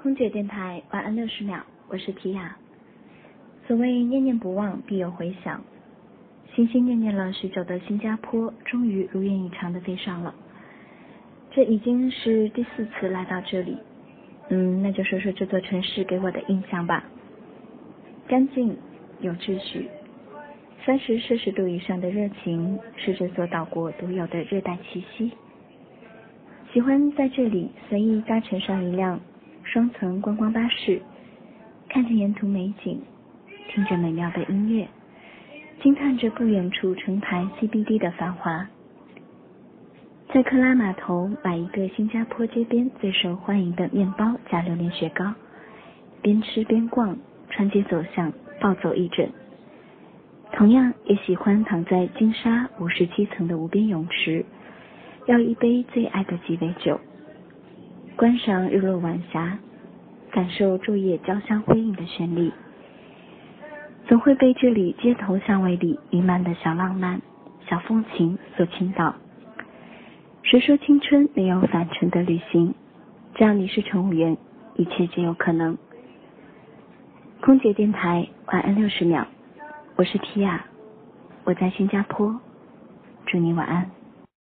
空姐电台晚安六十秒，我是提亚。所谓念念不忘，必有回响。心心念念了许久的新加坡，终于如愿以偿的飞上了。这已经是第四次来到这里。嗯，那就说说这座城市给我的印象吧。干净，有秩序，三十摄氏度以上的热情，是这座岛国独有的热带气息。喜欢在这里随意搭乘上一辆双层观光巴士，看着沿途美景，听着美妙的音乐，惊叹着不远处城台 CBD 的繁华。在克拉码头买一个新加坡街边最受欢迎的面包加榴莲雪糕，边吃边逛，穿街走巷，暴走一整。同样也喜欢躺在金沙五十七层的无边泳池。要一杯最爱的鸡尾酒，观赏日落晚霞，感受昼夜交相辉映的绚丽，总会被这里街头巷尾里弥漫的小浪漫、小风情所倾倒。谁说青春没有返程的旅行？只要你是乘务员，一切皆有可能。空姐电台晚安六十秒，我是提亚，我在新加坡，祝你晚安。